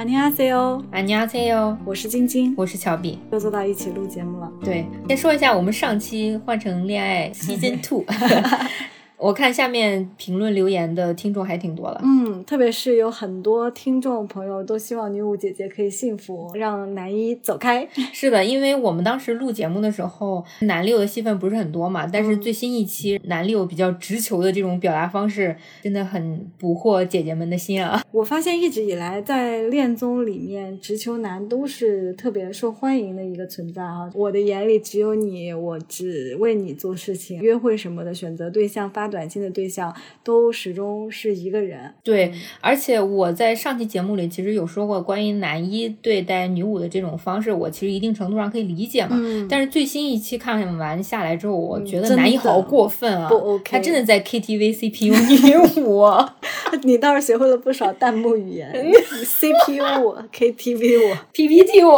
안녕하세요， 안녕하세요， 我是晶晶，我是乔比，又坐到一起录节目了。对，先说一下我们上期换成恋爱 Season Two。 我看下面评论留言的听众还挺多的，嗯，特别是有很多听众朋友都希望女武姐姐可以幸福，让男一走开。是的，因为我们当时录节目的时候，男六的戏份不是很多嘛，但是最新一期男六比较直球的这种表达方式，真的很捕获姐姐们的心啊。我发现一直以来在恋综里面，直球男都是特别受欢迎的一个存在啊。我的眼里只有你，我只为你做事情，约会什么的，选择对象发。短信的对象都始终是一个人，对，而且我在上期节目里其实有说过，关于男一对待女五的这种方式，我其实一定程度上可以理解嘛。但是最新一期看完下来之后，我觉得男一好过分啊，不 OK，他真的在 KTV CPU 女五，你倒是学会了不少弹幕语言，CPU 我 KTV 我。PPT 五。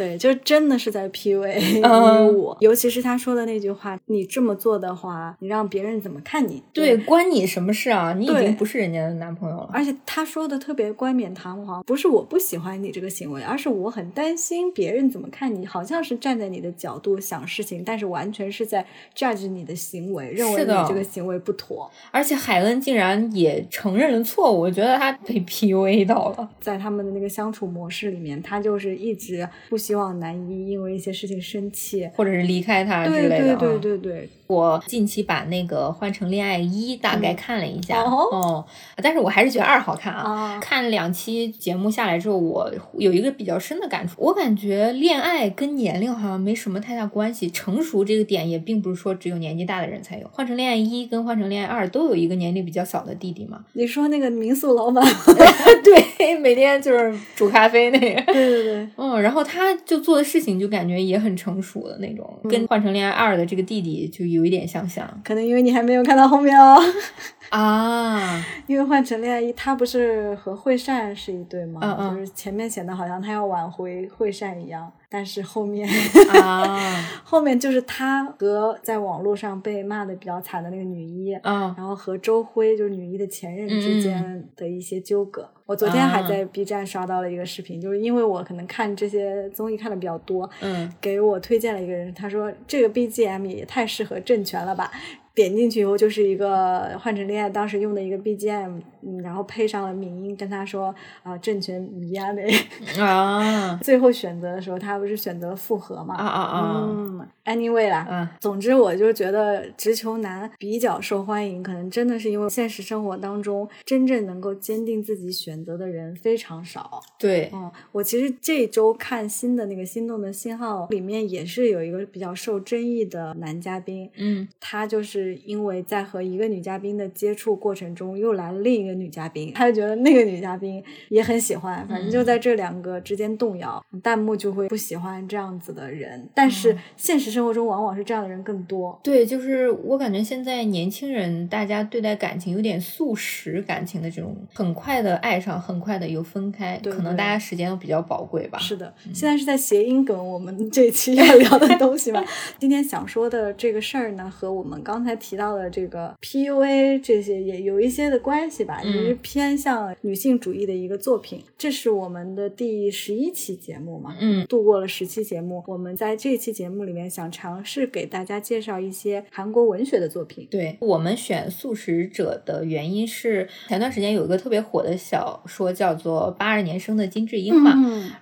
对，就真的是在 PUA 女武，尤其是他说的那句话：“你这么做的话，你让别人怎么看你？”对，关你什么事啊？你已经不是人家的男朋友了。而且他说的特别冠冕堂皇，不是我不喜欢你这个行为，而是我很担心别人怎么看你，好像是站在你的角度想事情，但是完全是在 judge 你的行为，认为你这个行为不妥。而且海恩竟然也承认了错误，我觉得他被 PUA 到了。在他们的那个相处模式里面，他就是一直不希望男一因为一些事情生气，或者是离开他之类的。对对对对对。我近期把那个换成恋爱一大概看了一下，哦，但是我还是觉得二好看啊。看两期节目下来之后，我有一个比较深的感触，我感觉恋爱跟年龄好像没什么太大关系，成熟这个点也并不是说只有年纪大的人才有。换成恋爱一跟换成恋爱二都有一个年龄比较小的弟弟嘛。你说那个民宿老板，对，每天就是煮咖啡那个，对对对，嗯，然后他就做的事情就感觉也很成熟的那种，跟换成恋爱二的这个弟弟就有。一点相像，可能因为你还没有看到后面哦。啊，因为换成恋爱一，他不是和惠善是一对吗？嗯嗯，就是前面显得好像他要挽回惠善一样，但是后面啊，后面就是他和在网络上被骂的比较惨的那个女一，嗯，然后和周辉就是女一的前任之间的一些纠葛。我昨天还在 B 站刷到了一个视频，就是因为我可能看这些综艺看的比较多，嗯，给我推荐了一个人，他说这个 BGM 也太适合政权了吧。点进去以后就是一个换成恋爱当时用的一个 BGM，嗯，然后配上了敏音跟他说啊政权迷啊那啊，最后选择的时候他不是选择复合嘛啊啊啊，嗯，anyway 啦，嗯，总之我就觉得直球男比较受欢迎，可能真的是因为现实生活当中真正能够坚定自己选择的人非常少。对，嗯，我其实这周看新的那个心动的信号里面也是有一个比较受争议的男嘉宾，嗯，他就是。是因为在和一个女嘉宾的接触过程中，又来了另一个女嘉宾，他就觉得那个女嘉宾也很喜欢，反正就在这两个之间动摇，弹幕就会不喜欢这样子的人。但是现实生活中往往是这样的人更多。对，就是我感觉现在年轻人大家对待感情有点速食感情的这种，很快的爱上，很快的又分开，可能大家时间都比较宝贵吧。是的，现在是在谐音梗我们这期要聊的东西吧。今天想说的这个事儿呢，和我们刚才。才提到的这个 PUA 这些也有一些的关系吧，也是偏向女性主义的一个作品。这是我们的第十一期节目嘛，嗯，度过了十期节目，我们在这期节目里面想尝试给大家介绍一些韩国文学的作品。对我们选《素食者》的原因是前段时间有一个特别火的小说叫做《八二年生的金智英》嘛，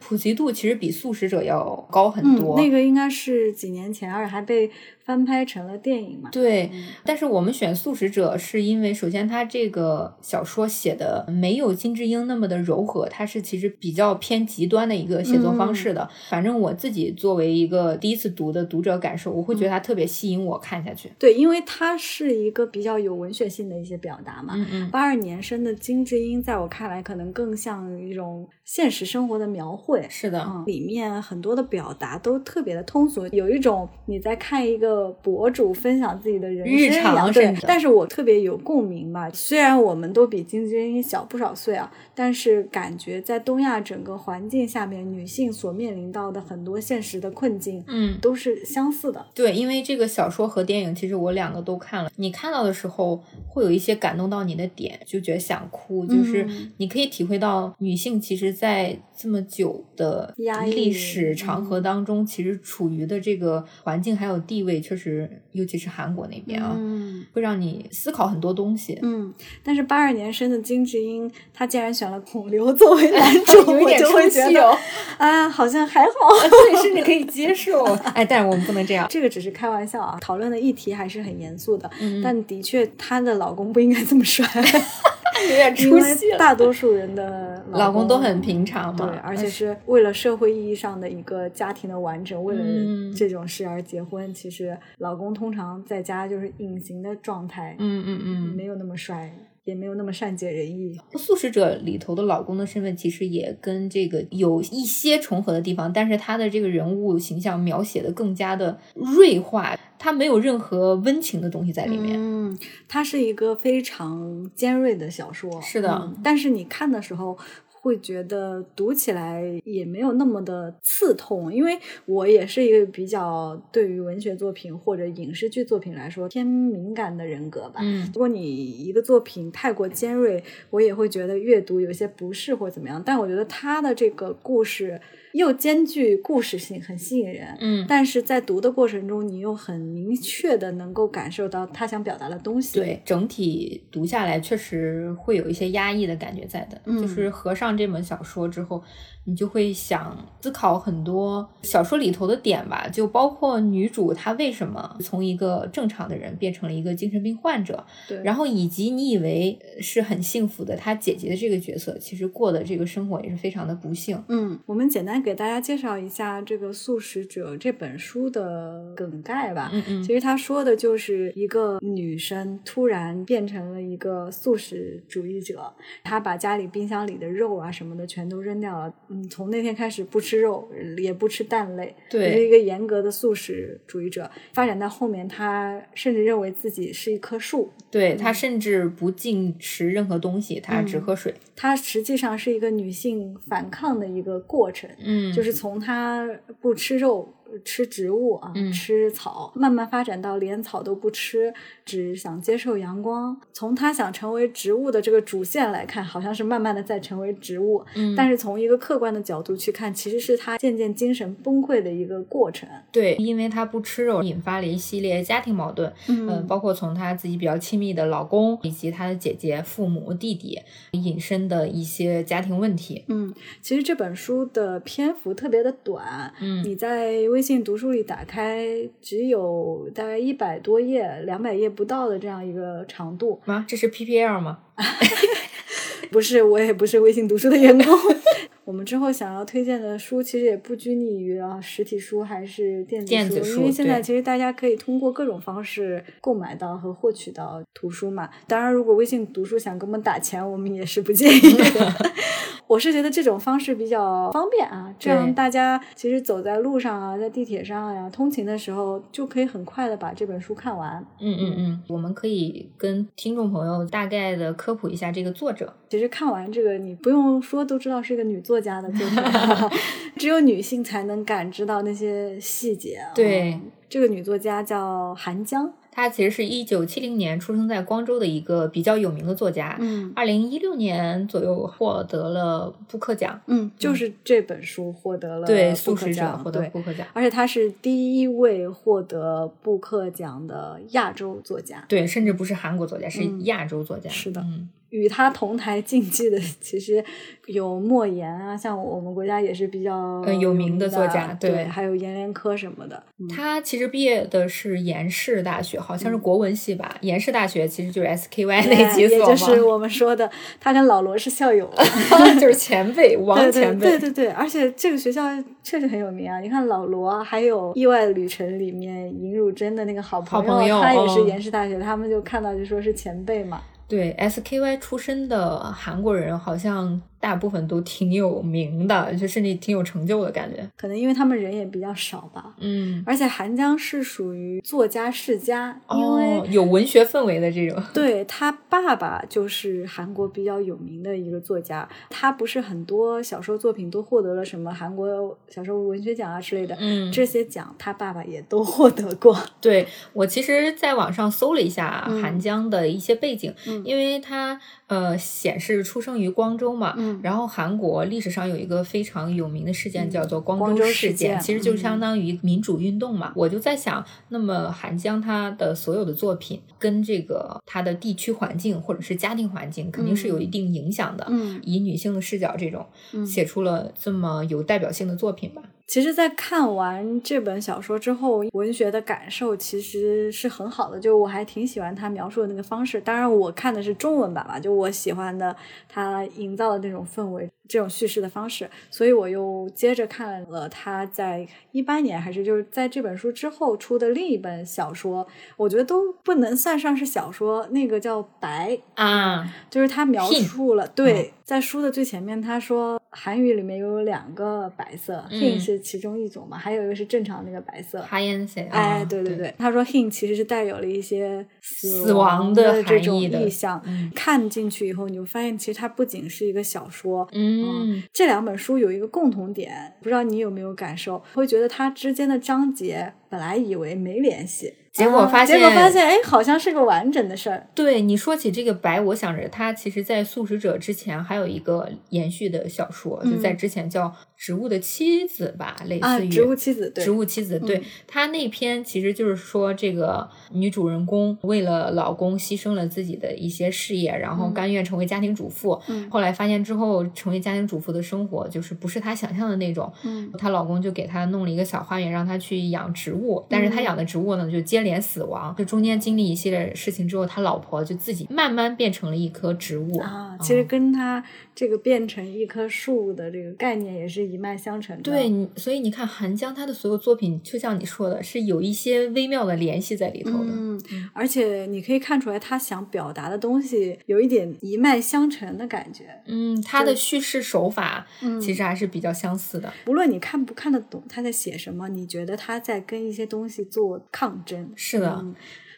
普及度其实比《素食者》要高很多。那个应该是几年前，而且还被。翻拍成了电影嘛？对，但是我们选《素食者》是因为，首先它这个小说写的没有金智英那么的柔和，它是其实比较偏极端的一个写作方式的。反正我自己作为一个第一次读的读者感受，我会觉得它特别吸引我看下去。对，因为它是一个比较有文学性的一些表达嘛。嗯嗯。八二年生的金智英，在我看来，可能更像一种现实生活的描绘。是的，里面很多的表达都特别的通俗，有一种你在看一个。个博主分享自己的人生日常，对。但是我特别有共鸣吧，虽然我们都比金智英小不少岁啊，但是感觉在东亚整个环境下面，女性所面临到的很多现实的困境，嗯，都是相似的。对，因为这个小说和电影，其实我两个都看了。你看到的时候，会有一些感动到你的点，就觉得想哭，就是你可以体会到女性其实，在这么久的历史长河当中，其实处于的这个环境还有地位，确实，尤其是韩国那边啊，会让你思考很多东西。嗯，但是八二年生的金智英，她竟然选了孔刘作为男主，有点出戏哦。啊，好像还好，对，甚至可以接受。哎，但是我们不能这样，这个只是开玩笑啊。讨论的议题还是很严肃的，但的确，她的老公不应该这么帅。有点出戏大多数人的 老公都很平常嘛，对，而且是为了社会意义上的一个家庭的完整，为了这种事而结婚。其实老公通常在家就是隐形的状态，嗯嗯嗯，没有那么帅。也没有那么善解人意。素食者里头的老公的身份其实也跟这个有一些重合的地方，但是他的这个人物形象描写的更加的锐化，他没有任何温情的东西在里面。嗯，它是一个非常尖锐的小说。是的，但是你看的时候。会觉得读起来也没有那么的刺痛，因为我也是一个比较对于文学作品或者影视剧作品来说偏敏感的人格吧。嗯，如果你一个作品太过尖锐，我也会觉得阅读有些不适或怎么样。但我觉得他的这个故事。又兼具故事性，很吸引人。嗯，但是在读的过程中，你又很明确的能够感受到他想表达的东西。对，整体读下来确实会有一些压抑的感觉在的。嗯，就是合上这本小说之后。你就会想思考很多小说里头的点吧，就包括女主她为什么从一个正常的人变成了一个精神病患者，对，然后以及你以为是很幸福的她姐姐的这个角色，其实过的这个生活也是非常的不幸。嗯，我们简单给大家介绍一下这个《素食者》这本书的梗概吧。嗯嗯，其实他说的就是一个女生突然变成了一个素食主义者，她把家里冰箱里的肉啊什么的全都扔掉了。从那天开始不吃肉，也不吃蛋类，是一个严格的素食主义者。发展到后面，他甚至认为自己是一棵树，对他甚至不进食任何东西，他只喝水。他实际上是一个女性反抗的一个过程，嗯，就是从他不吃肉。吃植物啊，吃草，慢慢发展到连草都不吃，只想接受阳光。从他想成为植物的这个主线来看，好像是慢慢的在成为植物。嗯，但是从一个客观的角度去看，其实是他渐渐精神崩溃的一个过程。对，因为他不吃肉，引发了一系列家庭矛盾。嗯，包括从他自己比较亲密的老公，以及他的姐姐、父母、弟弟引申的一些家庭问题。嗯，其实这本书的篇幅特别的短。嗯，你在微微信读书里打开只有大概一百多页、两百页不到的这样一个长度啊？这是 PPL 吗？不是，我也不是微信读书的员工。我们之后想要推荐的书，其实也不拘泥于啊实体书还是电子书，因为现在其实大家可以通过各种方式购买到和获取到图书嘛。当然，如果微信读书想给我们打钱，我们也是不介意的。我是觉得这种方式比较方便啊，这样大家其实走在路上啊，在地铁上呀，通勤的时候就可以很快的把这本书看完。嗯嗯嗯，我们可以跟听众朋友大概的科普一下这个作者。其实看完这个，你不用说都知道是一个女作家的作品，只有女性才能感知到那些细节。对，这个女作家叫韩江。她其实是一九七零年出生在光州的一个比较有名的作家。嗯，二零一六年左右获得了布克奖。嗯，就是这本书获得了对素食者获得布克奖，而且她是第一位获得布克奖的亚洲作家。对，甚至不是韩国作家，是亚洲作家。是的。嗯。与他同台竞技的 其实有莫言啊，像我们国家也是比较有名的作家，对，还有阎连科什么的。他其实毕业的是延世大学，好像是国文系吧。延世大学其实就是 SKY 那几所嘛，也就是我们说的，他跟老罗是校友 就是前辈，王前辈。对对对，而且这个学校确实很有名啊。你看老罗，还有《意外旅程》里面尹汝贞的那个好朋友，他也是延世大学，他们就看到就说是前辈嘛。对 SKY 出身的韩国人，好像大部分都挺有名的，就甚至挺有成就的感觉。可能因为他们人也比较少吧。嗯，而且韩江是属于作家世家，因为有文学氛围的这种。对他爸爸就是韩国比较有名的一个作家，他不是很多小说作品都获得了什么韩国小说文学奖啊之类的。嗯，这些奖他爸爸也都获得过。对我其实在网上搜了一下韩江的一些背景，因为他呃显示出生于光州嘛，然后韩国历史上有一个非常有名的事件叫做光州事件，其实就相当于民主运动嘛。我就在想，那么韩江他的所有的作品跟这个他的地区环境或者是家庭环境肯定是有一定影响的。嗯，以女性的视角这种写出了这么有代表性的作品吧。其实，在看完这本小说之后，文学的感受其实是很好的。就我还挺喜欢他描述的那个方式。当然，我看的是中文版嘛，就我喜欢的他营造的那种氛围。这种叙事的方式，所以我又接着看了他在一八年还是就是在这本书之后出的另一本小说，我觉得都不能算上是小说，那个叫《白》啊，就是他描述了对，在书的最前面他说韩语里面有两个白色，hin 是其中一种嘛，还有一个是正常那个白色，哎，对对对，他说 hin 其实是带有了一些死亡的这种意象，看进去以后你就发现其实它不仅是一个小说，嗯。嗯，这两本书有一个共同点，不知道你有没有感受？会觉得它之间的章节本来以为没联系，结果发现，结果发现，哎，好像是个完整的事儿。对你说起这个白，我想着它其实在《素食者》之前还有一个延续的小说，就在之前叫。植物的妻子吧，类似于植物妻子，对植物妻子，对他那篇其实就是说，这个女主人公为了老公牺牲了自己的一些事业，然后甘愿成为家庭主妇。后来发现之后，成为家庭主妇的生活就是不是她想象的那种。她老公就给她弄了一个小花园，让她去养植物，但是她养的植物呢就接连死亡。就中间经历一系列事情之后，他老婆就自己慢慢变成了一棵植物啊。其实跟她这个变成一棵树的这个概念也是。一脉相承。对，所以你看韩江他的所有作品，就像你说的，是有一些微妙的联系在里头的。嗯，而且你可以看出来，他想表达的东西有一点一脉相承的感觉。嗯，他的叙事手法其实还是比较相似的。无论你看不看得懂他在写什么，你觉得他在跟一些东西做抗争。是的。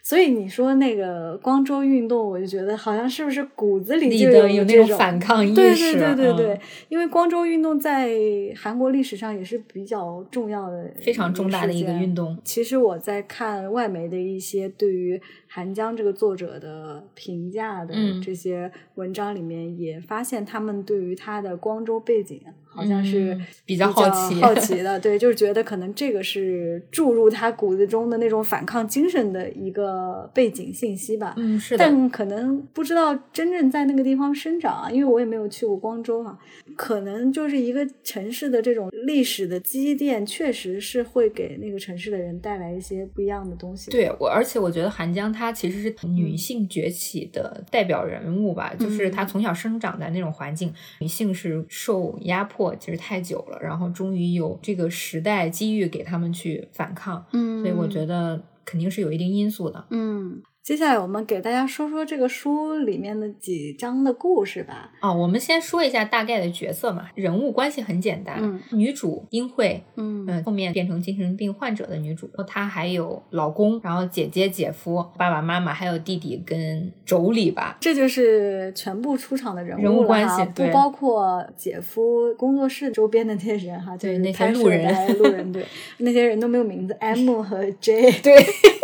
所以你说那个光州运动，我就觉得好像是不是骨子里就有那种反抗意识？对对对对对，因为光州运动在韩国历史上也是比较重要的、非常重大的一个运动。其实我在看外媒的一些对于韩江这个作者的评价的这些文章里面，也发现他们对于他的光州背景。好像是比较好奇好奇的，对，就是觉得可能这个是注入他骨子中的那种反抗精神的一个背景信息吧。嗯，是的。但可能不知道真正在那个地方生长啊，因为我也没有去过光州啊。可能就是一个城市的这种历史的积淀，确实是会给那个城市的人带来一些不一样的东西。对我，而且我觉得韩江她其实是女性崛起的代表人物吧，就是她从小生长在那种环境，女性是受压迫。其实太久了，然后终于有这个时代机遇给他们去反抗，嗯，所以我觉得肯定是有一定因素的，嗯。接下来我们给大家说说这个书里面的几章的故事吧。哦，我们先说一下大概的角色嘛，人物关系很简单。嗯，女主英惠，嗯嗯，后面变成精神病患者的女主，她还有老公，然后姐姐、姐夫、爸爸妈妈，还有弟弟跟妯娌吧。这就是全部出场的人物人物关系，不包括姐夫工作室周边的那些人哈，对那些路人，路人对，那些人都没有名字，M 和 J 对。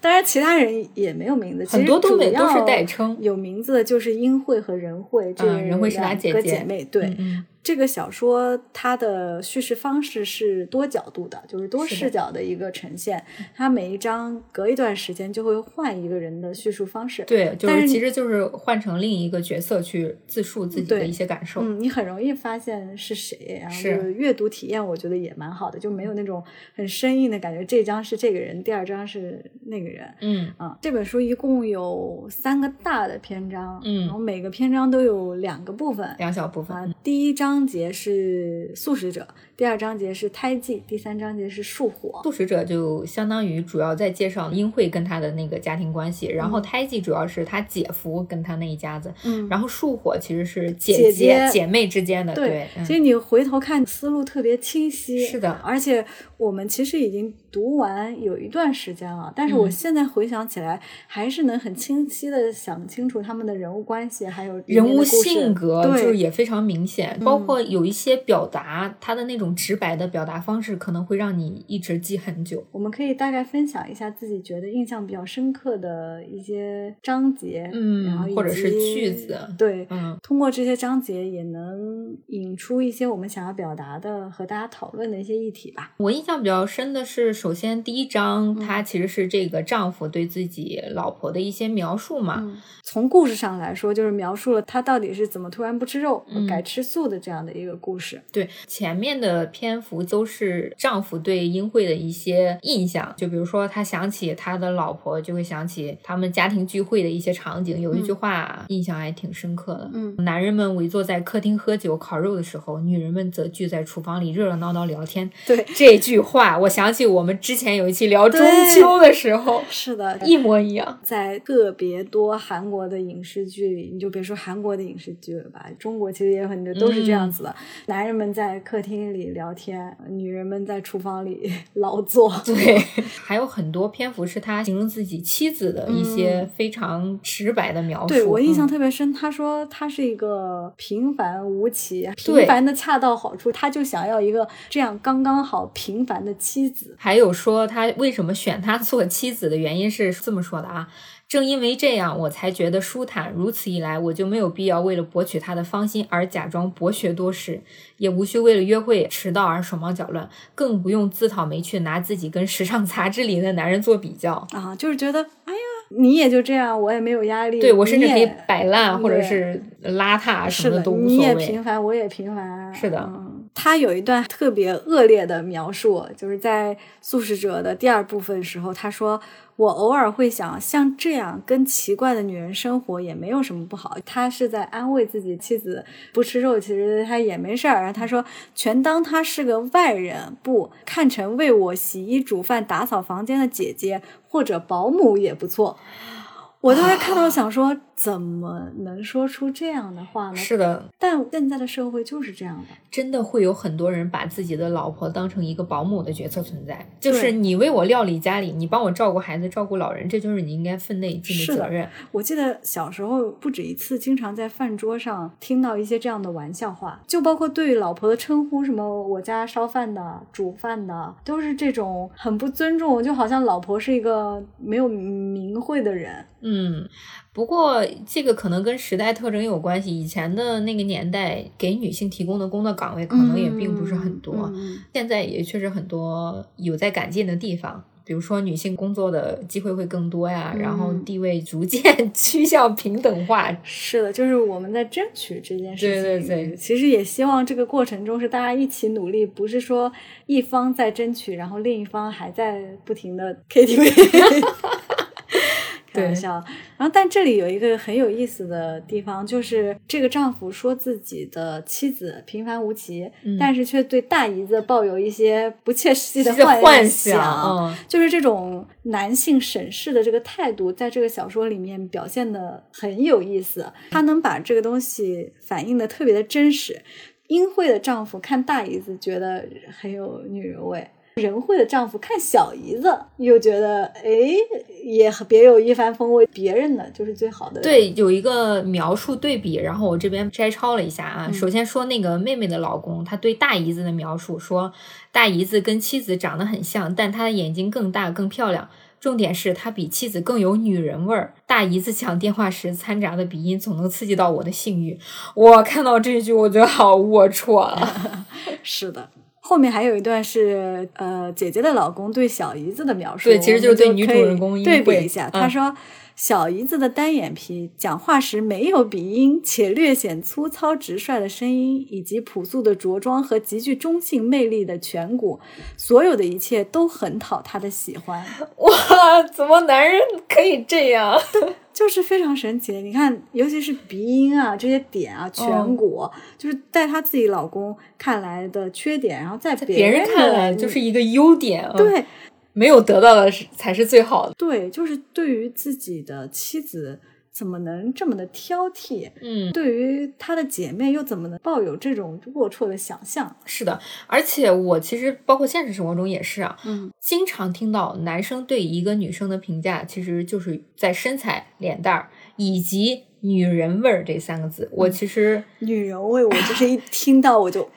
当然，其他人也没有名字，很多东北都是代称。有名字的就是英惠和仁惠，这仁惠是俩姐姐妹，对。这个小说它的叙事方式是多角度的，就是多视角的一个呈现。它每一章隔一段时间就会换一个人的叙述方式，对，就是其实就是换成另一个角色去自述自己的一些感受。嗯，你很容易发现是谁，然后就是阅读体验，我觉得也蛮好的，就没有那种很生硬的感觉。这张是这个人，第二章是那个人。嗯啊，这本书一共有三个大的篇章，嗯，然后每个篇章都有两个部分，两小部分。第一章。张杰是素食者，第二章节是胎记，第三章节是树火。素食者就相当于主要在介绍英惠跟他的那个家庭关系，然后胎记主要是他姐夫跟他那一家子，嗯，然后树火其实是姐姐姐妹之间的。对，所以你回头看思路特别清晰。是的，而且我们其实已经读完有一段时间了，但是我现在回想起来，还是能很清晰的想清楚他们的人物关系，还有人物性格，就是也非常明显。包括有一些表达，他的那种直白的表达方式，可能会让你一直记很久。我们可以大概分享一下自己觉得印象比较深刻的一些章节，嗯，然后或者是句子，对，嗯，通过这些章节也能引出一些我们想要表达的和大家讨论的一些议题吧。我印象比较深的是，首先第一章，它其实是这个丈夫对自己老婆的一些描述嘛。从故事上来说，就是描述了他到底是怎么突然不吃肉、改吃素的这样的一个故事。对，前面的篇幅都是丈夫对英惠的一些印象，就比如说他想起他的老婆，就会想起他们家庭聚会的一些场景。有一句话印象还挺深刻的，嗯，男人们围坐在客厅喝酒烤肉的时候，女人们则聚在厨房里热热闹闹聊天。对这句话，我想起我们之前有一期聊中秋的时候，是的，一模一样。在特别多韩国的影视剧里，你就别说韩国的影视剧了吧，中国其实也有很多都是这样子的。男人们在客厅里聊天，女人们在厨房里 劳作。对，还有很多篇幅是他形容自己妻子的一些非常直白的描述。对我印象特别深，他说他是一个平凡无奇、平凡的恰到好处，他就想要一个这样刚刚好平凡的妻子。还有说他为什么选他做妻子的原因是这么说的啊。正因为这样，我才觉得舒坦。如此一来，我就没有必要为了博取他的芳心而假装博学多识，也无需为了约会迟到而手忙脚乱，更不用自讨没趣，拿自己跟时尚杂志里的男人做比较啊！就是觉得，哎呀，你也就这样，我也没有压力。对我甚至可以摆烂或者是邋遢什么的都无所谓。你也平凡，我也平凡。是的，嗯，他有一段特别恶劣的描述，就是在《素食者》的第二部分时候，他说。我偶尔会想，像这样跟奇怪的女人生活也没有什么不好。他是在安慰自己妻子不吃肉，其实他也没事儿。他说，全当他是个外人，不看成为我洗衣煮饭、打扫房间的姐姐或者保姆也不错。我当时看到想说，怎么能说出这样的话呢？是的，但现在的社会就是这样的，真的会有很多人把自己的老婆当成一个保姆的角色存在，就是你为我料理家里，你帮我照顾孩子、照顾老人，这就是你应该分内尽的责任。我记得小时候不止一次，经常在饭桌上听到一些这样的玩笑话，就包括对老婆的称呼，什么我家烧饭的、煮饭的，都是这种很不尊重，就好像老婆是一个没有名讳的人。嗯，不过这个可能跟时代特征有关系。以前的那个年代，给女性提供的工作岗位可能也并不是很多，现在也确实很多有在改进的地方。比如说，女性工作的机会会更多呀，然后地位逐渐 趋向平等化。是的，就是我们在争取这件事情。对对对，其实也希望这个过程中是大家一起努力，不是说一方在争取，然后另一方还在不停的 KTV。开玩笑，然后但这里有一个很有意思的地方，就是这个丈夫说自己的妻子平凡无奇，但是却对大姨子抱有一些不切实际的幻想，就是这种男性审视的这个态度，在这个小说里面表现的很有意思，他能把这个东西反映的特别的真实。英惠的丈夫看大姨子觉得很有女人味。仁惠的丈夫看小姨子，又觉得哎，也别有一番风味。别人的就是最好的。对，有一个描述对比，然后我这边摘抄了一下啊。首先说那个妹妹的老公，他对大姨子的描述说，大姨子跟妻子长得很像，但她的眼睛更大更漂亮。重点是她比妻子更有女人味儿。大姨子讲电话时掺杂的鼻音，总能刺激到我的性欲。我看到这句，我觉得好龌龊啊。是的。后面还有一段是呃姐姐的老公对小姨子的描述，对，其实就是对女主人公对比一下。他说小姨子的单眼皮，讲话时没有鼻音，且略显粗糙直率的声音，以及朴素的着装和极具中性魅力的颧骨，所有的一切都很讨她的喜欢。哇，怎么男人可以这样？就是非常神奇。你看，尤其是鼻音啊这些点啊，颧骨，就是在她自己老公看来的缺点，然后在别人看来就是一个优点。对，没有得到的是才是最好的。对，就是对于自己的妻子。怎么能这么的挑剔？嗯，对于他的姐妹又怎么能抱有这种龌龊的想象？是的，而且我其实包括现实生活中也是啊，嗯，经常听到男生对一个女生的评价，其实就是在身材、脸蛋儿以及女人味儿这三个字。我其实女人味，我就是一听到我就。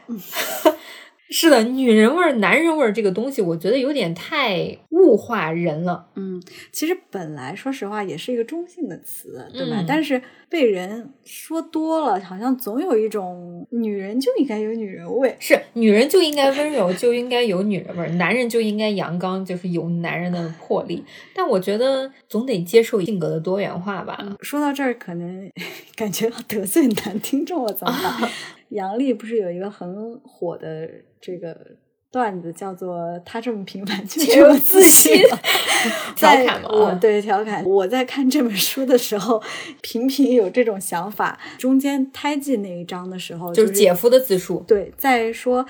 是的，女人味儿、男人味儿这个东西，我觉得有点太物化人了。嗯，其实本来说实话也是一个中性的词，对吧？但是被人说多了，好像总有一种女人就应该有女人味，是女人就应该温柔，就应该有女人味儿；男人就应该阳刚，就是有男人的魄力。但我觉得总得接受性格的多元化吧。说到这儿，可能 感觉要得罪男听众了，怎么办？杨笠不是有一个很火的这个段子，叫做“他这么平凡却有 自信”，调侃我对调侃。我在看这本书的时候，频频有这种想法。中间胎记那一章的时候，就是姐夫的自述，对，在说。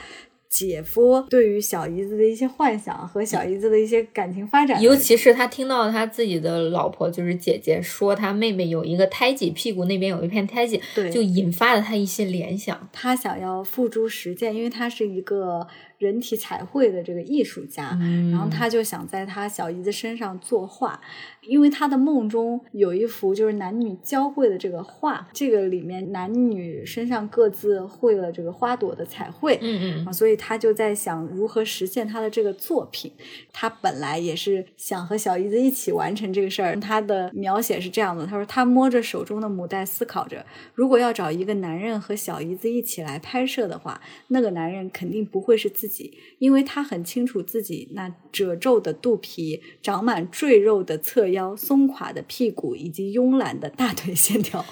姐夫对于小姨子的一些幻想和小姨子的一些感情发展，尤其是他听到他自己的老婆就是姐姐说他妹妹有一个胎记，屁股那边有一片胎记，对，就引发了他一些联想。他想要付诸实践，因为他是一个。人体彩绘的这个艺术家，然后他就想在他小姨子身上作画，因为他的梦中有一幅就是男女交汇的这个画，这个里面男女身上各自绘了这个花朵的彩绘，嗯嗯，所以他就在想如何实现他的这个作品。他本来也是想和小姨子一起完成这个事儿。他的描写是这样的：他说他摸着手中的母带，思考着，如果要找一个男人和小姨子一起来拍摄的话，那个男人肯定不会是自己。因为他很清楚自己那褶皱的肚皮、长满赘肉的侧腰、松垮的屁股以及慵懒的大腿线条。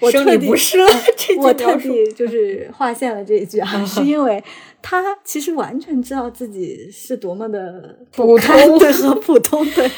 我特地不是 我特地就是划线了这一句啊，是因为他其实完全知道自己是多么的普通 和普通，对，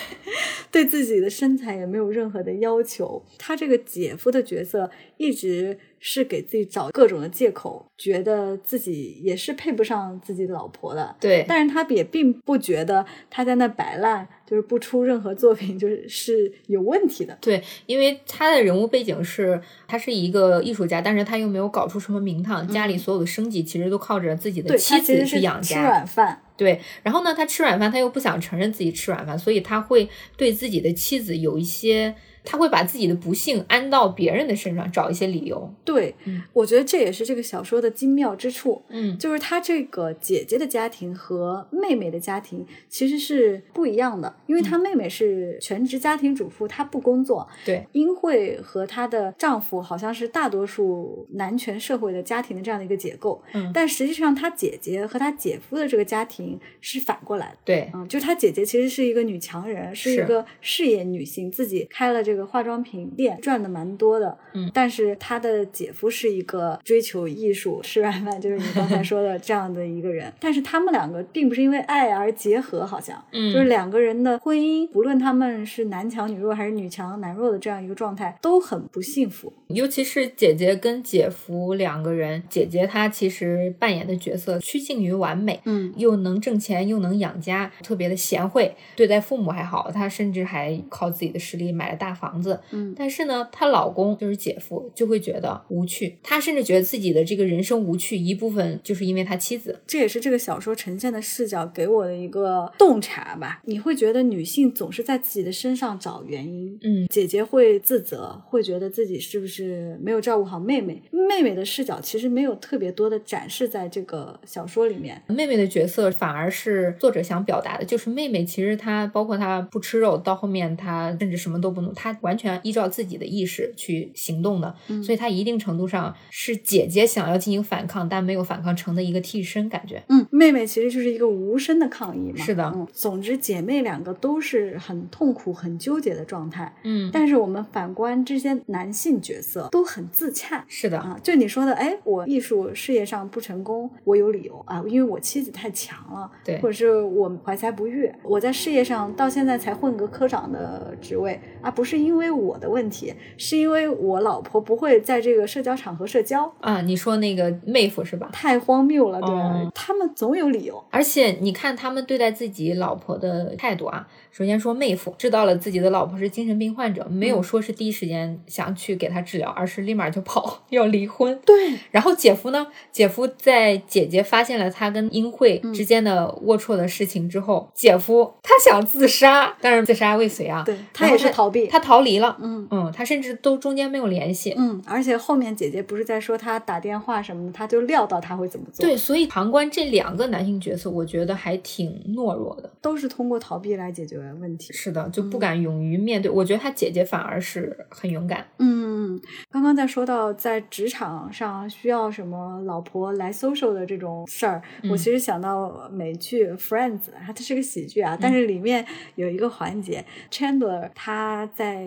对自己的身材也没有任何的要求。他这个姐夫的角色一直。是给自己找各种的借口，觉得自己也是配不上自己老婆的。对，但是他也并不觉得他在那摆烂，就是不出任何作品，就是是有问题的。对，因为他的人物背景是，他是一个艺术家，但是他又没有搞出什么名堂，家里所有的生计其实都靠着自己的妻子去养家。吃软饭。对，然后呢，他吃软饭，他又不想承认自己吃软饭，所以他会对自己的妻子有一些。他会把自己的不幸安到别人的身上，找一些理由。对，我觉得这也是这个小说的精妙之处。嗯，就是他这个姐姐的家庭和妹妹的家庭其实是不一样的，因为她妹妹是全职家庭主妇，她不工作。对，英惠和她的丈夫好像是大多数男权社会的家庭的这样的一个结构。嗯，但实际上她姐姐和她姐夫的这个家庭是反过来的。对，嗯，就是她姐姐其实是一个女强人，是一个事业女性，自己开了这个。化妆品店赚的蛮多的，嗯，但是他的姐夫是一个追求艺术、吃软饭，就是你刚才说的这样的一个人。但是他们两个并不是因为爱而结合，好像，嗯，就是两个人的婚姻，不论他们是男强女弱还是女强男弱的这样一个状态，都很不幸福。尤其是姐姐跟姐夫两个人，姐姐她其实扮演的角色趋近于完美，嗯，又能挣钱又能养家，特别的贤惠，对待父母还好，她甚至还靠自己的实力买了大房。子，嗯，但是呢，她老公就是姐夫，就会觉得无趣。他甚至觉得自己的这个人生无趣，一部分就是因为他妻子。这也是这个小说呈现的视角给我的一个洞察吧。你会觉得女性总是在自己的身上找原因，嗯，姐姐会自责，会觉得自己是不是没有照顾好妹妹。妹妹的视角其实没有特别多的展示在这个小说里面。妹妹的角色反而是作者想表达的，就是妹妹其实她包括她不吃肉，到后面她甚至什么都不弄，她。完全依照自己的意识去行动的，所以她一定程度上是姐姐想要进行反抗，但没有反抗成的一个替身感觉。嗯，妹妹其实就是一个无声的抗议嘛。是的，嗯，总之姐妹两个都是很痛苦、很纠结的状态。嗯，但是我们反观这些男性角色都很自洽。是的啊，就你说的，哎，我艺术事业上不成功，我有理由啊，因为我妻子太强了，对，或者是我怀才不遇，我在事业上到现在才混个科长的职位啊，不是因为我的问题，是因为我老婆不会在这个社交场合社交啊。你说那个妹夫是吧？太荒谬了，对，他们总有理由。而且你看他们对待自己老婆的态度啊，首先说妹夫知道了自己的老婆是精神病患者，没有说是第一时间想去给她治疗，而是立马就跑要离婚。对，然后姐夫呢？姐夫在姐姐发现了他跟英惠之间的龌龊的事情之后，姐夫他想自杀，但是自杀未遂啊。对他也是逃避，他逃离了。嗯嗯，他甚至都中间没有联系。嗯，而且后面姐姐不是在说他打电话什么的，他就料到他会怎么做。对，所以旁观这两个男性角色，我觉得还挺懦弱的，都是通过逃避来解决问题。是的，就不敢勇于面对。我觉得他姐姐反而是很勇敢。嗯，刚刚在说到在职场上需要什么老婆来 social 的这种事儿，我其实想到美剧《Friends》，它它是个喜剧啊，但是里面有一个环节，Chandler 他在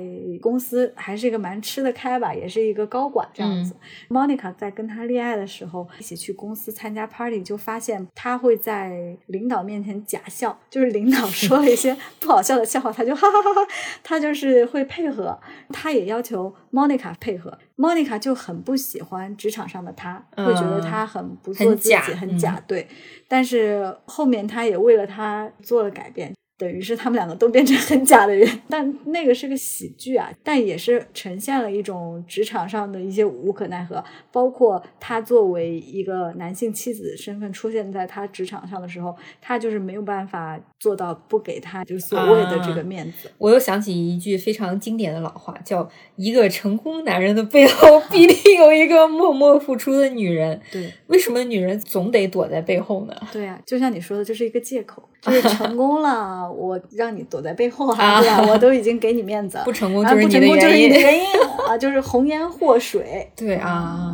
公司还是一个蛮吃得开吧，也是一个高管这样子。Monica 在跟他恋爱的时候，一起去公司参加 party，就发现他会在领导面前假笑，就是领导 说了一些不好笑的笑话，他就哈哈哈哈，他就是会配合，他也要求 Monica 配合。Monica 就很不喜欢职场上的他，会觉得他很不做自己，很假。对，但是后面他也为了他做了改变。等于是他们两个都变成很假的人，但那个是个喜剧啊，但也是呈现了一种职场上的一些无可奈何。包括他作为一个男性妻子身份出现在他职场上的时候，他就是没有办法做到不给他就所谓的这个面子。我又想起一句非常经典的老话，叫“一个成功男人的背后 必定有一个默默付出的女人”。对，为什么女人总得躲在背后呢？对啊，就像你说的，这是一个借口，就是 成功了。我让你躲在背后哈，对吧？我都已经给你面子，不成功就是你的原因，原因啊，就是红颜祸水。对啊。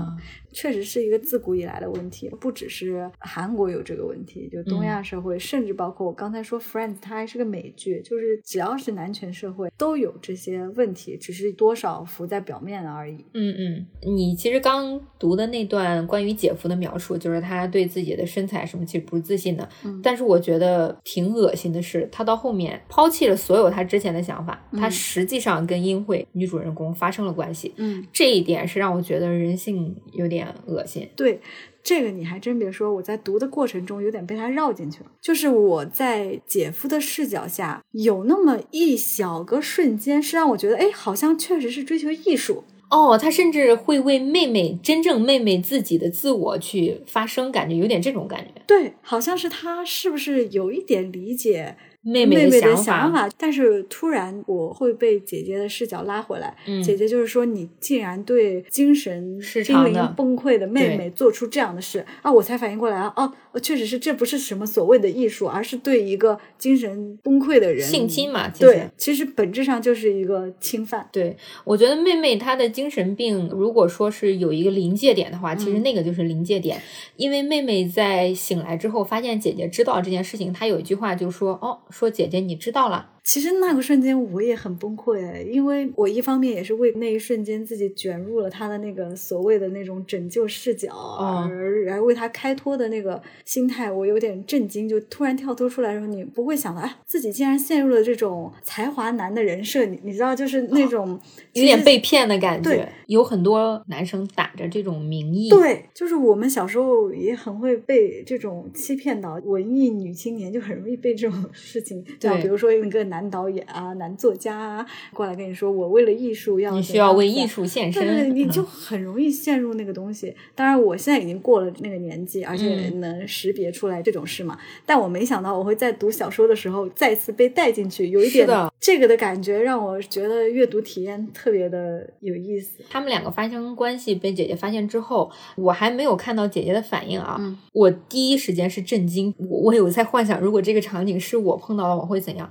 确实是一个自古以来的问题，不只是韩国有这个问题，就东亚社会，甚至包括我刚才说《Friends》，它还是个美剧，就是只要是男权社会都有这些问题，只是多少浮在表面而已。嗯嗯，你其实刚读的那段关于姐夫的描述，就是他对自己的身材什么其实不是自信的，但是我觉得挺恶心的是，他到后面抛弃了所有他之前的想法，他实际上跟英惠女主人公发生了关系。嗯，这一点是让我觉得人性有点。恶心，对这个你还真别说，我在读的过程中有点被他绕进去了。就是我在姐夫的视角下，有那么一小个瞬间，是让我觉得，哎，好像确实是追求艺术哦。他甚至会为妹妹真正妹妹自己的自我去发声，感觉有点这种感觉。对，好像是他是不是有一点理解？妹妹的想法，但是突然我会被姐姐的视角拉回来。姐姐就是说，你竟然对精神濒临崩溃的妹妹做出这样的事啊！我才反应过来啊！哦，确实是，这不是什么所谓的艺术，而是对一个精神崩溃的人性侵嘛？对，其实本质上就是一个侵犯。对，我觉得妹妹她的精神病，如果说是有一个临界点的话，其实那个就是临界点，因为妹妹在醒来之后发现姐姐知道这件事情，她有一句话就说：“哦。”说姐姐，你知道了。其实那个瞬间我也很崩溃，因为我一方面也是为那一瞬间自己卷入了他的那个所谓的那种拯救视角，而而为他开脱的那个心态，我有点震惊。就突然跳脱出来的时候，你不会想到，哎，自己竟然陷入了这种才华男的人设，你你知道，就是那种有点被骗的感觉。有很多男生打着这种名义，对，就是我们小时候也很会被这种欺骗到，文艺女青年就很容易被这种事情，对，比如说一个男。男导演啊，男作家啊，过来跟你说，我为了艺术要你需要为艺术献身，对，你就很容易陷入那个东西。当然，我现在已经过了那个年纪，而且能识别出来这种事嘛。但我没想到我会在读小说的时候再次被带进去，有一点这个的感觉，让我觉得阅读体验特别的有意思。他们两个发生关系被姐姐发现之后，我还没有看到姐姐的反应啊。我第一时间是震惊，我我有在幻想，如果这个场景是我碰到了，我会怎样？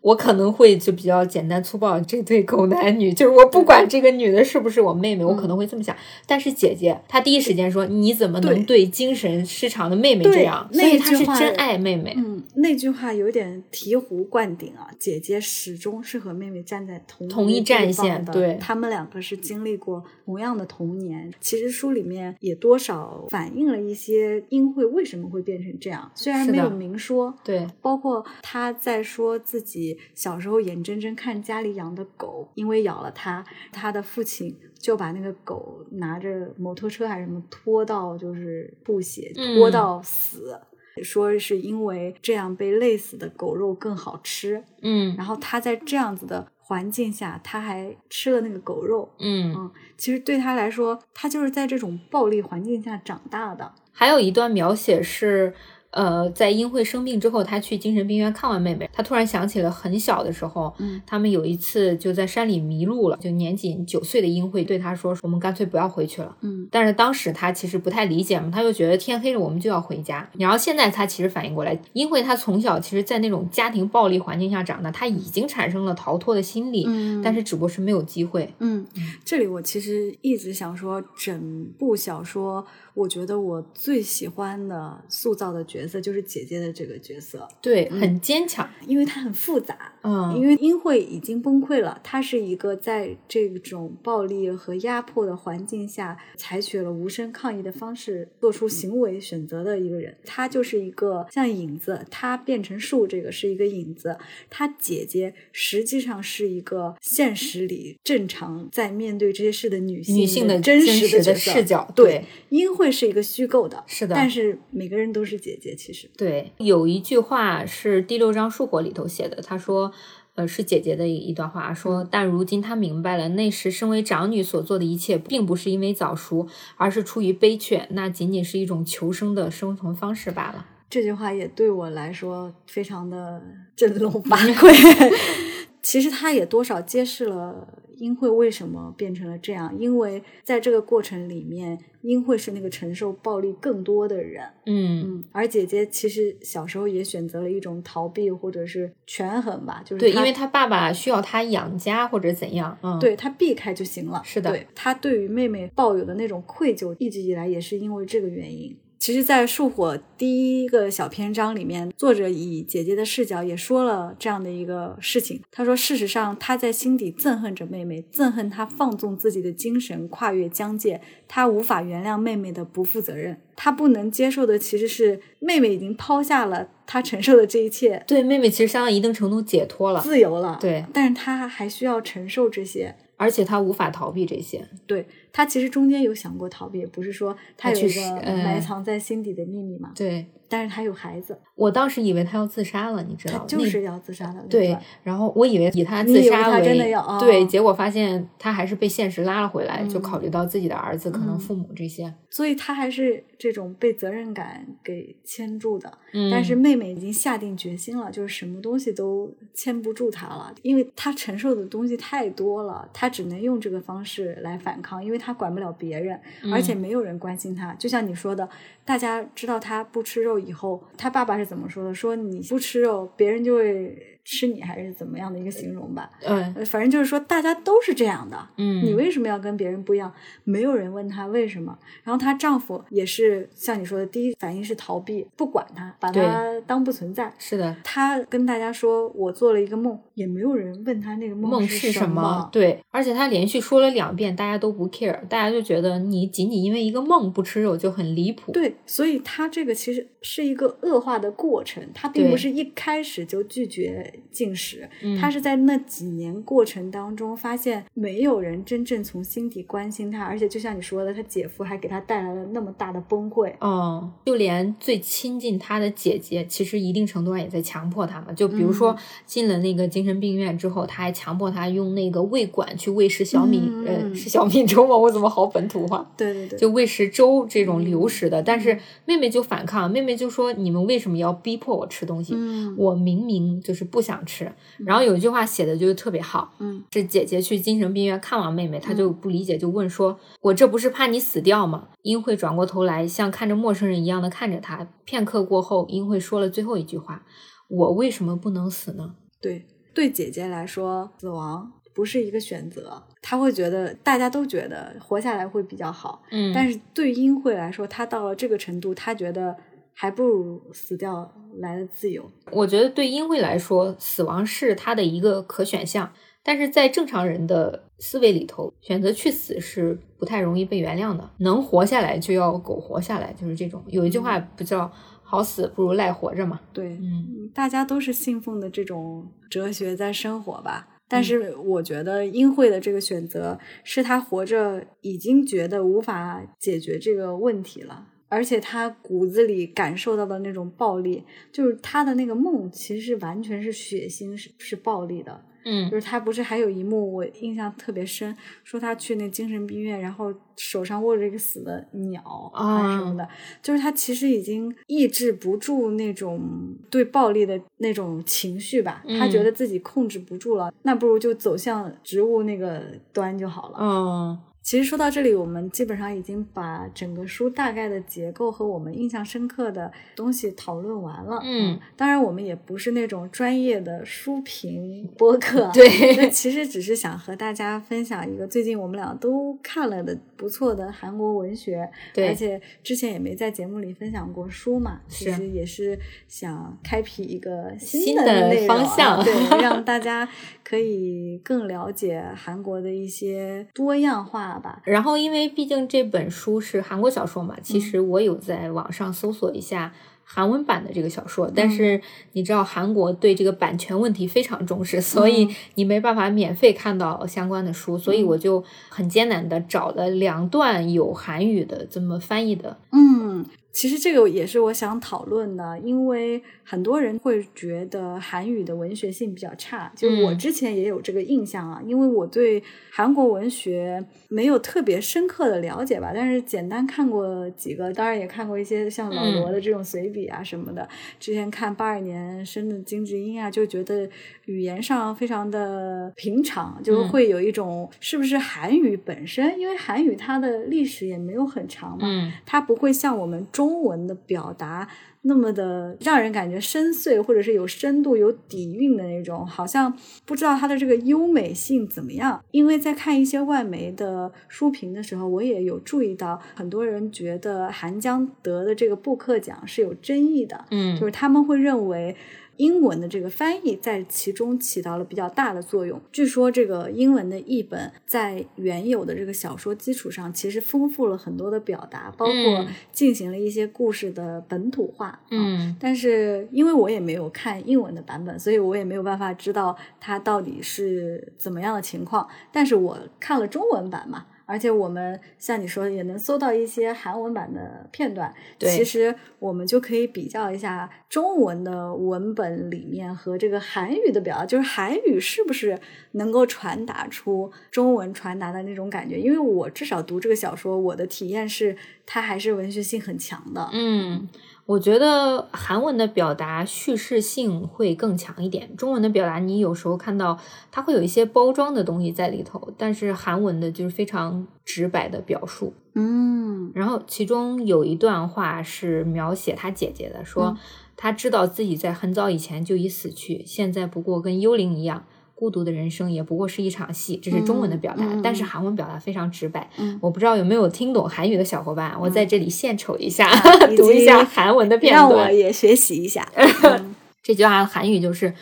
我可能会就比较简单粗暴，这对狗男女，就是我不管这个女的是不是我妹妹，我可能会这么想。但是姐姐她第一时间说：“你怎么能对精神失常的妹妹这样？”所以她是真爱妹妹。嗯，那句话有点醍醐灌顶啊！姐姐始终是和妹妹站在同同一战线，对，他们两个是经历过同样的童年。其实书里面也多少反映了一些英惠为什么会变成这样，虽然没有明说，对，包括她在说自己。小时候眼睁睁看家里养的狗因为咬了他，他的父亲就把那个狗拿着摩托车还是什么拖到就是吐血拖到死，说是因为这样被累死的狗肉更好吃。嗯，然后他在这样子的环境下，他还吃了那个狗肉。嗯嗯，其实对他来说，他就是在这种暴力环境下长大的。还有一段描写是。呃，在英惠生病之后，他去精神病院看望妹妹，他突然想起了很小的时候，嗯，他们有一次就在山里迷路了，就年仅九岁的英惠对他说：“我们干脆不要回去了。”嗯，但是当时他其实不太理解嘛，他就觉得天黑了，我们就要回家。然后现在他其实反应过来，英惠他从小其实，在那种家庭暴力环境下长大，他已经产生了逃脱的心理，嗯，但是只不过是没有机会。嗯，这里我其实一直想说，整部小说。我觉得我最喜欢的塑造的角色就是姐姐的这个角色，对，很坚强，因为她很复杂，嗯，因为英惠已经崩溃了，她是一个在这种暴力和压迫的环境下，采取了无声抗议的方式，做出行为选择的一个人，她就是一个像影子，她变成树，这个是一个影子，她姐姐实际上是一个现实里正常在面对这些事的女性，女性的真实的视角，对，英惠。是一个虚构的，是的，但是每个人都是姐姐。其实，对，有一句话是第六章树火里头写的，他说，呃，是姐姐的一段话，说，但如今她明白了，那时身为长女所做的一切，并不是因为早熟，而是出于悲怯，那仅仅是一种求生的生存方式罢了。这句话也对我来说非常的振聋发聩。其实，他也多少揭示了。英惠为什么变成了这样？因为在这个过程里面，英惠是那个承受暴力更多的人。嗯嗯，而姐姐其实小时候也选择了一种逃避或者是权衡吧，就是对，因为她爸爸需要她养家或者怎样，嗯，对她避开就行了。是的，他对于妹妹抱有的那种愧疚，一直以来也是因为这个原因。其实，在《树火》第一个小篇章里面，作者以姐姐的视角也说了这样的一个事情。他说：“事实上，他在心底憎恨着妹妹，憎恨她放纵自己的精神，跨越疆界。他无法原谅妹妹的不负责任。他不能接受的其实是妹妹已经抛下了他承受的这一切。对，妹妹其实相当一定程度解脱了，自由了。对，但是他还需要承受这些，而且他无法逃避这些。对。”他其实中间有想过逃避，不是说他有一个埋藏在心底的秘密嘛？对。但是他有孩子，我当时以为他要自杀了，你知道吗？就是要自杀的。对，然后我以为以他自杀为真的要对，结果发现他还是被现实拉了回来，就考虑到自己的儿子可能父母这些，所以他还是这种被责任感给牵住的。嗯，但是妹妹已经下定决心了，就是什么东西都牵不住他了，因为他承受的东西太多了，他只能用这个方式来反抗，因为他管不了别人，而且没有人关心他。就像你说的，大家知道他不吃肉以后，他。爸爸是怎么说的？说你不吃肉，别人就会。吃你还是怎么样的一个形容吧？嗯，反正就是说大家都是这样的。嗯，你为什么要跟别人不一样？没有人问她为什么。然后她丈夫也是像你说的，第一反应是逃避，不管她，把她当不存在。是的，她跟大家说我做了一个梦，也没有人问她那个梦是什么。对，而且她连续说了两遍，大家都不 care，大家就觉得你仅仅因为一个梦不吃肉就很离谱。对，所以她这个其实是一个恶化的过程，她并不是一开始就拒绝。进食，他是在那几年过程当中发现没有人真正从心底关心他，而且就像你说的，他姐夫还给他带来了那么大的崩溃。嗯，就连最亲近他的姐姐，其实一定程度上也在强迫他嘛。就比如说进了那个精神病院之后，他还强迫他用那个胃管去喂食小米，呃，是小米粥吗？我怎么好本土化？对对对，就喂食粥这种流食的。但是妹妹就反抗，妹妹就说：“你们为什么要逼迫我吃东西？我明明就是不想吃。”然后有一句话写的就是特别好，嗯，是姐姐去精神病院看望妹妹，她就不理解，就问说：“我这不是怕你死掉吗？”英惠转过头来，像看着陌生人一样的看着她。片刻过后，英惠说了最后一句话：“我为什么不能死呢？”对。对姐姐来说，死亡不是一个选择，她会觉得大家都觉得活下来会比较好。嗯，但是对英惠来说，她到了这个程度，她觉得还不如死掉来的自由。我觉得对英惠来说，死亡是他的一个可选项。但是在正常人的思维里头，选择去死是不太容易被原谅的。能活下来就要苟活下来，就是这种。有一句话不叫“好死不如赖活着”嘛？对，嗯，大家都是信奉的这种哲学在生活吧。但是我觉得英惠的这个选择是他活着已经觉得无法解决这个问题了，而且他骨子里感受到的那种暴力，就是他的那个梦其实完全是血腥，是是暴力的。嗯，就是他不是还有一幕我印象特别深，说他去那精神病院，然后手上握着一个死的鸟啊什么的，就是他其实已经抑制不住那种对暴力的那种情绪吧，他觉得自己控制不住了，那不如就走向植物那个端就好了。嗯。其实说到这里，我们基本上已经把整个书大概的结构和我们印象深刻的东西讨论完了。嗯，当然我们也不是那种专业的书评 播客，对，其实只是想和大家分享一个最近我们俩都看了的不错的韩国文学。对，而且之前也没在节目里分享过书嘛，其实也是想开辟一个新的方向，对，让大家可以更了解韩国的一些多样化。然后，因为毕竟这本书是韩国小说嘛，其实我有在网上搜索一下韩文版的这个小说，但是你知道韩国对这个版权问题非常重视，所以你没办法免费看到相关的书，所以我就很艰难的找了两段有韩语的这么翻译的，嗯。其实这个也是我想讨论的，因为很多人会觉得韩语的文学性比较差，就我之前也有这个印象啊，因为我对韩国文学没有特别深刻的了解吧，但是简单看过几个，当然也看过一些像老罗的这种随笔啊什么的。之前看八二年生的金智英啊，就觉得语言上非常的平常，就会有一种是不是韩语本身，因为韩语它的历史也没有很长嘛，它不会像我们中。文的表达那么的让人感觉深邃，或者是有深度、有底蕴的那种，好像不知道它的这个优美性怎么样。因为在看一些外媒的书评的时候，我也有注意到，很多人觉得韩江得的这个布克奖是有争议的，嗯，就是他们会认为。英文的这个翻译在其中起到了比较大的作用。据说这个英文的译本在原有的这个小说基础上，其实丰富了很多的表达，包括进行了一些故事的本土化。嗯，但是因为我也没有看英文的版本，所以我也没有办法知道它到底是怎么样的情况。但是我看了中文版嘛。而且我们像你说的，也能搜到一些韩文版的片段。对其实我们就可以比较一下中文的文本里面和这个韩语的表达，就是韩语是不是能够传达出中文传达的那种感觉？因为我至少读这个小说，我的体验是它还是文学性很强的。嗯。我觉得韩文的表达叙事性会更强一点，中文的表达你有时候看到它会有一些包装的东西在里头，但是韩文的就是非常直白的表述。嗯，然后其中有一段话是描写他姐姐的，说他知道自己在很早以前就已死去，现在不过跟幽灵一样。孤独的人生也不过是一场戏，这是中文的表达，但是韩文表达非常直白。我不知道有没有听懂韩语的小伙伴，我在这里献丑一下，读一下韩文的片段，让我也学习一下。这句话韩语就是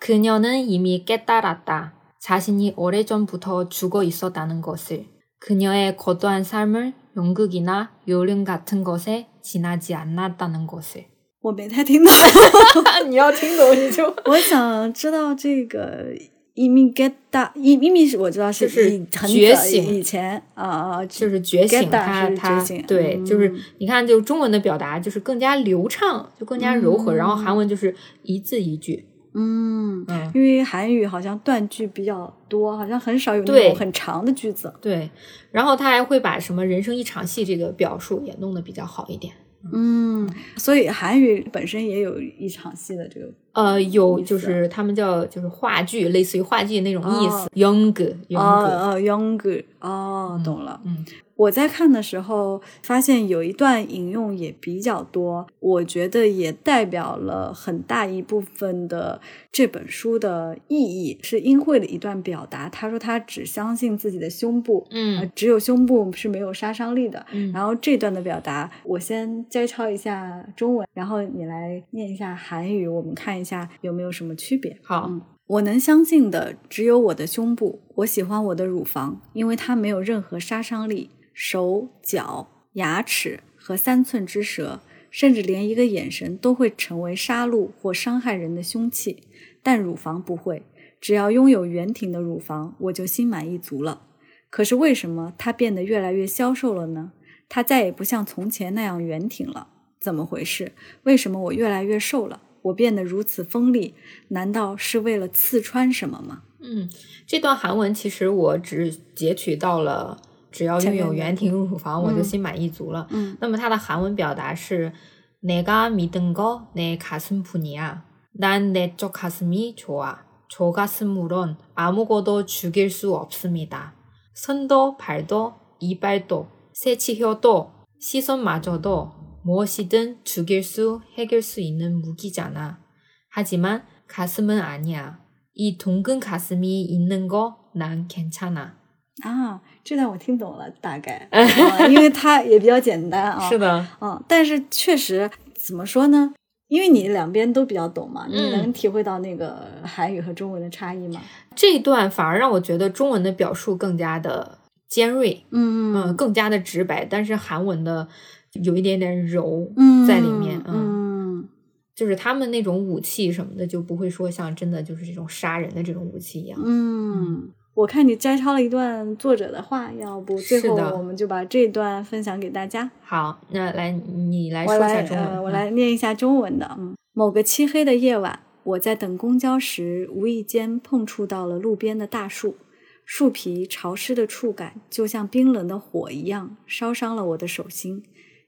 그녀는이미깨달았다자신이오래전부터죽어있었다는것을그녀의거도한삶을연극이나요령같은것에지나지않았다는 것을我没太听懂，你要听懂你就。我想知道这个 一米 get 大一一米是我知道是是觉醒。以前啊啊，就是觉醒，他他对，就是你看，就中文的表达就是更加流畅，就更加柔和，然后韩文就是一字一句，嗯。嗯，因为韩语好像断句比较多，好像很少有那种很长的句子，对，然后他还会把什么人生一场戏这个表述也弄得比较好一点。嗯，所以韩语本身也有一场戏的这个呃，有就是他们叫就是话剧，类似于话剧那种意思。younger，younger，哦，younger，哦，懂了。嗯。我在看的时候，发现有一段引用也比较多，我觉得也代表了很大一部分的这本书的意义。是英惠的一段表达，他说他只相信自己的胸部，嗯，只有胸部是没有杀伤力的。然后这段的表达，我先摘抄一下中文，然后你来念一下韩语，我们看一下有没有什么区别。好，我能相信的只有我的胸部，我喜欢我的乳房，因为它没有任何杀伤力。手脚、牙齿和三寸之舌，甚至连一个眼神都会成为杀戮或伤害人的凶器，但乳房不会。只要拥有圆挺的乳房，我就心满意足了。可是为什么它变得越来越消瘦了呢？它再也不像从前那样圆挺了，怎么回事？为什么我越来越瘦了？我变得如此锋利，难道是为了刺穿什么吗？嗯，这段韩文其实我只截取到了。只要拥有圆挺乳房，我就心满意足了。嗯，那么它的韩文表达是：내가믿은거내가슴뿐이야난내쪽가슴이좋아저가슴물론아무것도죽일수없습니다손도발도이발도새치혀도시선마저도 무엇이든죽일수해결수있는무기잖아하지만가슴은아니야이둥근가슴이있는거난괜찮아啊，这段我听懂了，大概，因为它也比较简单啊。是的，嗯，但是确实怎么说呢？因为你两边都比较懂嘛，你能体会到那个韩语和中文的差异吗？这一段反而让我觉得中文的表述更加的尖锐，嗯嗯，更加的直白，但是韩文的 有一点点柔在里面，嗯，就是他们那种武器什么的就不会说像真的就是这种杀人的这种武器一样，嗯。我看你摘抄了一段作者的话，要不最后我们就把这段分享给大家。好，那来你来说一下中文，我来念一下中文的。嗯，某个漆黑的夜晚，我在等公交时，无意间碰触到了路边的大树，树皮潮湿的触感就像冰冷的火一样，烧伤了我的手心，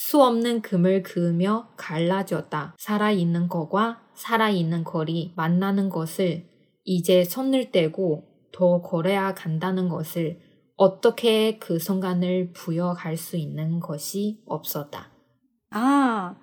수없는금을그으며갈라졌다살아있는것과살아있는것이만나는것을 이제 손을 떼고 더 걸어야 간다는 것을 어떻게 그 순간을 부여할 수 있는 것이 없었다. 啊，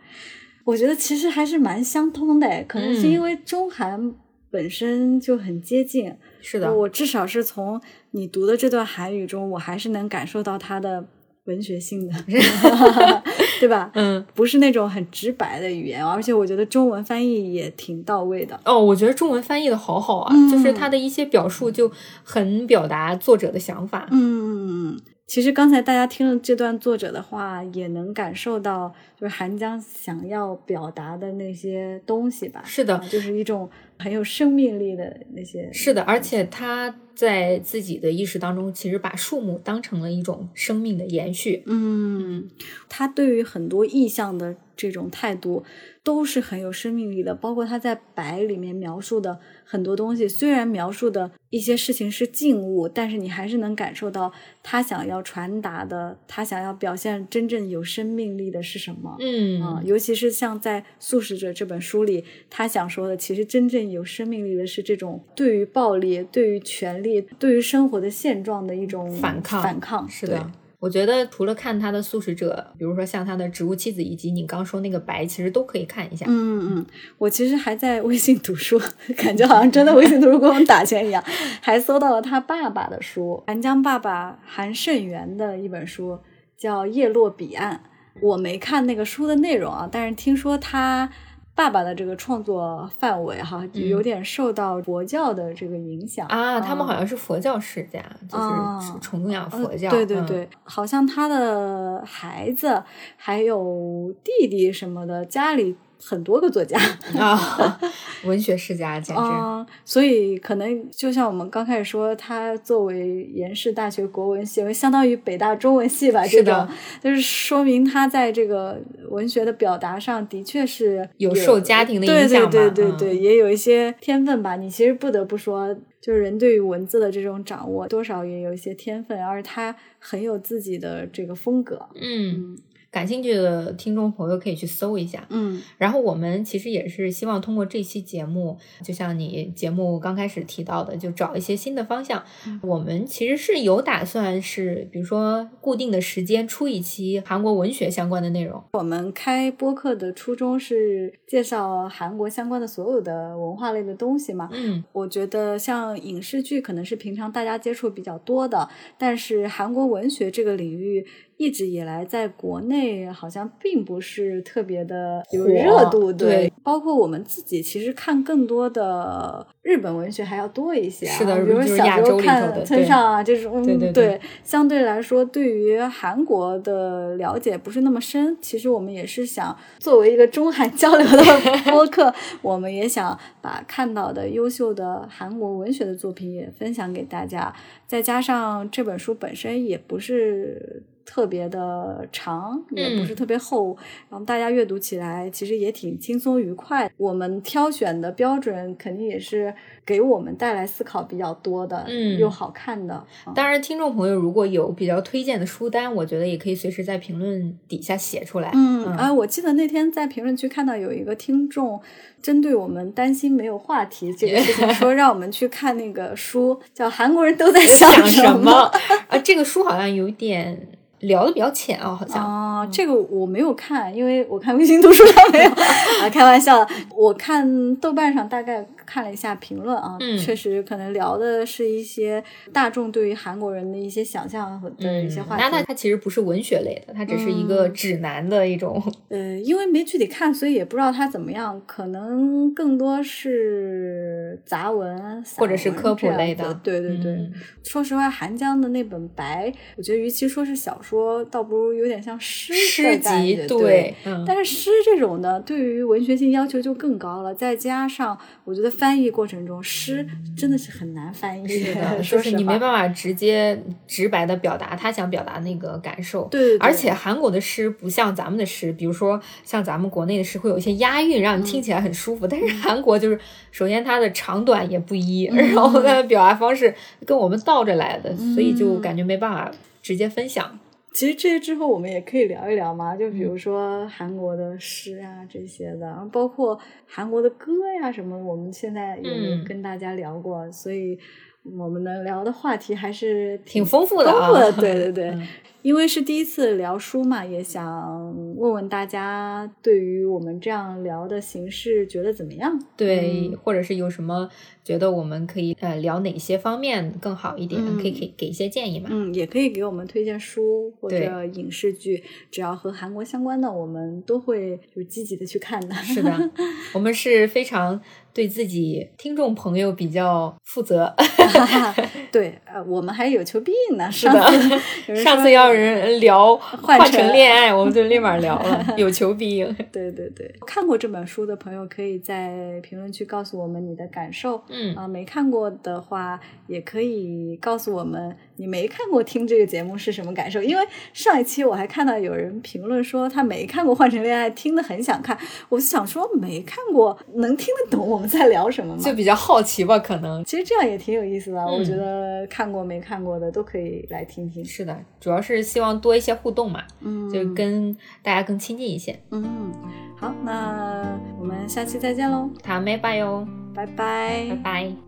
我觉得其实还是蛮相通的，可能是因为中韩本身就很接近。是的，我至少是从你读的这段韩语中，我还是能感受到它的 文学性的，对吧？嗯，不是那种很直白的语言，而且我觉得中文翻译也挺到位的。哦，我觉得中文翻译的好好啊，就是他的一些表述就很表达作者的想法。嗯，其实刚才大家听了这段作者的话，也能感受到就是韩江想要表达的那些东西吧？是的，就是一种很有生命力的那些。是的，而且他。在自己的意识当中，其实把树木当成了一种生命的延续。嗯，他对于很多意象的这种态度都是很有生命力的，包括他在白里面描述的很多东西，虽然描述的一些事情是静物，但是你还是能感受到他想要传达的，他想要表现真正有生命力的是什么。嗯啊，尤其是像在《素食者》这本书里，他想说的，其实真正有生命力的是这种对于暴力、对于权力。对于生活的现状的一种反抗，反抗是的。我觉得除了看他的素食者，比如说像他的植物妻子，以及你刚说那个白，其实都可以看一下。嗯嗯嗯，我其实还在微信读书，感觉好像真的微信读书给我们打钱一样，还搜到了他爸爸的书，韩江爸爸韩胜元的一本书，叫《叶落彼岸》。我没看那个书的内容啊，但是听说他。爸爸的这个创作范围哈，就有点受到佛教的这个影响啊。他们好像是佛教世家，就是崇仰佛教。对对对，好像他的孩子还有弟弟什么的，家里。很多个作家啊，文学世家简直，所以可能就像我们刚开始说，他作为延世大学国文系，相当于北大中文系吧，这种就是说明他在这个文学的表达上的确是有受家庭的影响吧，对对对对，也有一些天分吧。你其实不得不说，就是人对于文字的这种掌握，多少也有一些天分，而他很有自己的这个风格，嗯。感兴趣的听众朋友可以去搜一下，嗯，然后我们其实也是希望通过这期节目，就像你节目刚开始提到的，就找一些新的方向。我们其实是有打算是，比如说固定的时间出一期韩国文学相关的内容。我们开播客的初衷是介绍韩国相关的所有的文化类的东西嘛，嗯，我觉得像影视剧可能是平常大家接触比较多的，但是韩国文学这个领域。一直以来，在国内好像并不是特别的有热度，对。包括我们自己，其实看更多的日本文学还要多一些，是的，比如小时候看村上啊这种，对对对。相对来说，对于韩国的了解不是那么深。其实我们也是想作为一个中韩交流的 播客，我们也想把看到的优秀的韩国文学的作品也分享给大家。再加上这本书本身也不是。特别的长，也不是特别厚，然后大家阅读起来其实也挺轻松愉快。我们挑选的标准肯定也是给我们带来思考比较多的，嗯，又好看的。当然，听众朋友如果有比较推荐的书单，我觉得也可以随时在评论底下写出来。嗯，啊，我记得那天在评论区看到有一个听众针对我们担心没有话题这个事情，说 让我们去看那个书，叫《韩国人都在想什么》啊，这个书好像有点。聊的比较浅啊，好像。啊，这个我没有看，因为我看微信读书上没有。啊，开玩笑，我看豆瓣上大概。看了一下评论啊，确实可能聊的是一些大众对于韩国人的一些想象和的一些话题。那它它其实不是文学类的，它只是一个指南的一种。呃，因为没具体看，所以也不知道它怎么样。可能更多是杂文或者是科普类的。对对对，说实话，韩江的那本《白》，我觉得与其说是小说，倒不如有点像诗诗集。对，但是诗这种呢，对于文学性要求就更高了。再加上，我觉得。翻译过程中，诗真的是很难翻译的，就是你没办法直接直白的表达他想表达那个感受。对，而且韩国的诗不像咱们的诗，比如说像咱们国内的诗会有一些押韵，让你听起来很舒服。但是韩国就是，首先它的长短也不一，然后它的表达方式跟我们倒着来的，所以就感觉没办法直接分享。其实这些之后我们也可以聊一聊嘛，就比如说韩国的诗啊这些的，然后包括韩国的歌呀什么，我们现在也跟大家聊过，所以我们能聊的话题还是挺丰富的啊。对对对，因为是第一次聊书嘛，也想问问大家对于我们这样聊的形式觉得怎么样？对，或者是有什么。觉得我们可以呃聊哪些方面更好一点？可以给给一些建议嘛？嗯，也可以给我们推荐书或者影视剧，只要和韩国相关的，我们都会就积极的去看的。是的，我们是非常对自己听众朋友比较负责。对，呃，我们还有求必应呢。是的，上次要人聊换成恋爱，我们就立马聊了，有求必应。对对对，看过这本书的朋友可以在评论区告诉我们你的感受。嗯啊，没看过的话也可以告诉我们，你没看过听这个节目是什么感受？因为上一期我还看到有人评论说他没看过《换成恋爱》，听得很想看。我就想说，没看过能听得懂我们在聊什么吗？就比较好奇吧，可能。其实这样也挺有意思的，我觉得看过没看过的都可以来听听。是的，主要是希望多一些互动嘛，嗯，就跟大家更亲近一些。嗯，好，那我们下期再见喽，塔梅拜哟。拜拜拜拜！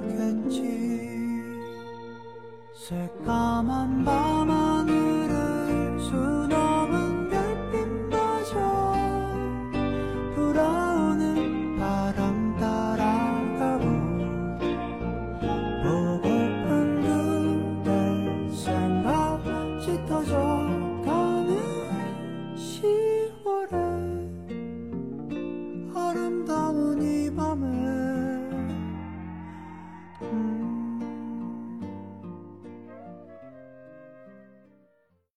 새까만 밤하